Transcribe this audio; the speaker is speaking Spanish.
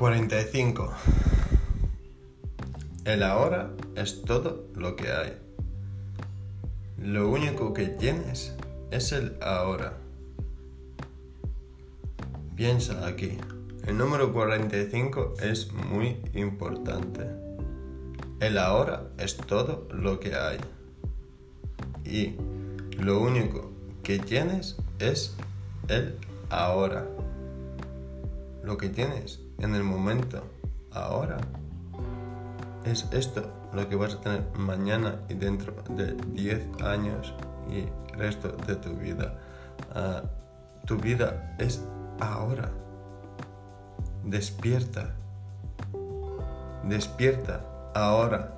45. El ahora es todo lo que hay. Lo único que tienes es el ahora. Piensa aquí. El número 45 es muy importante. El ahora es todo lo que hay. Y lo único que tienes es el ahora. Lo que tienes en el momento, ahora, es esto lo que vas a tener mañana y dentro de 10 años y resto de tu vida. Ah, tu vida es ahora. Despierta. Despierta ahora.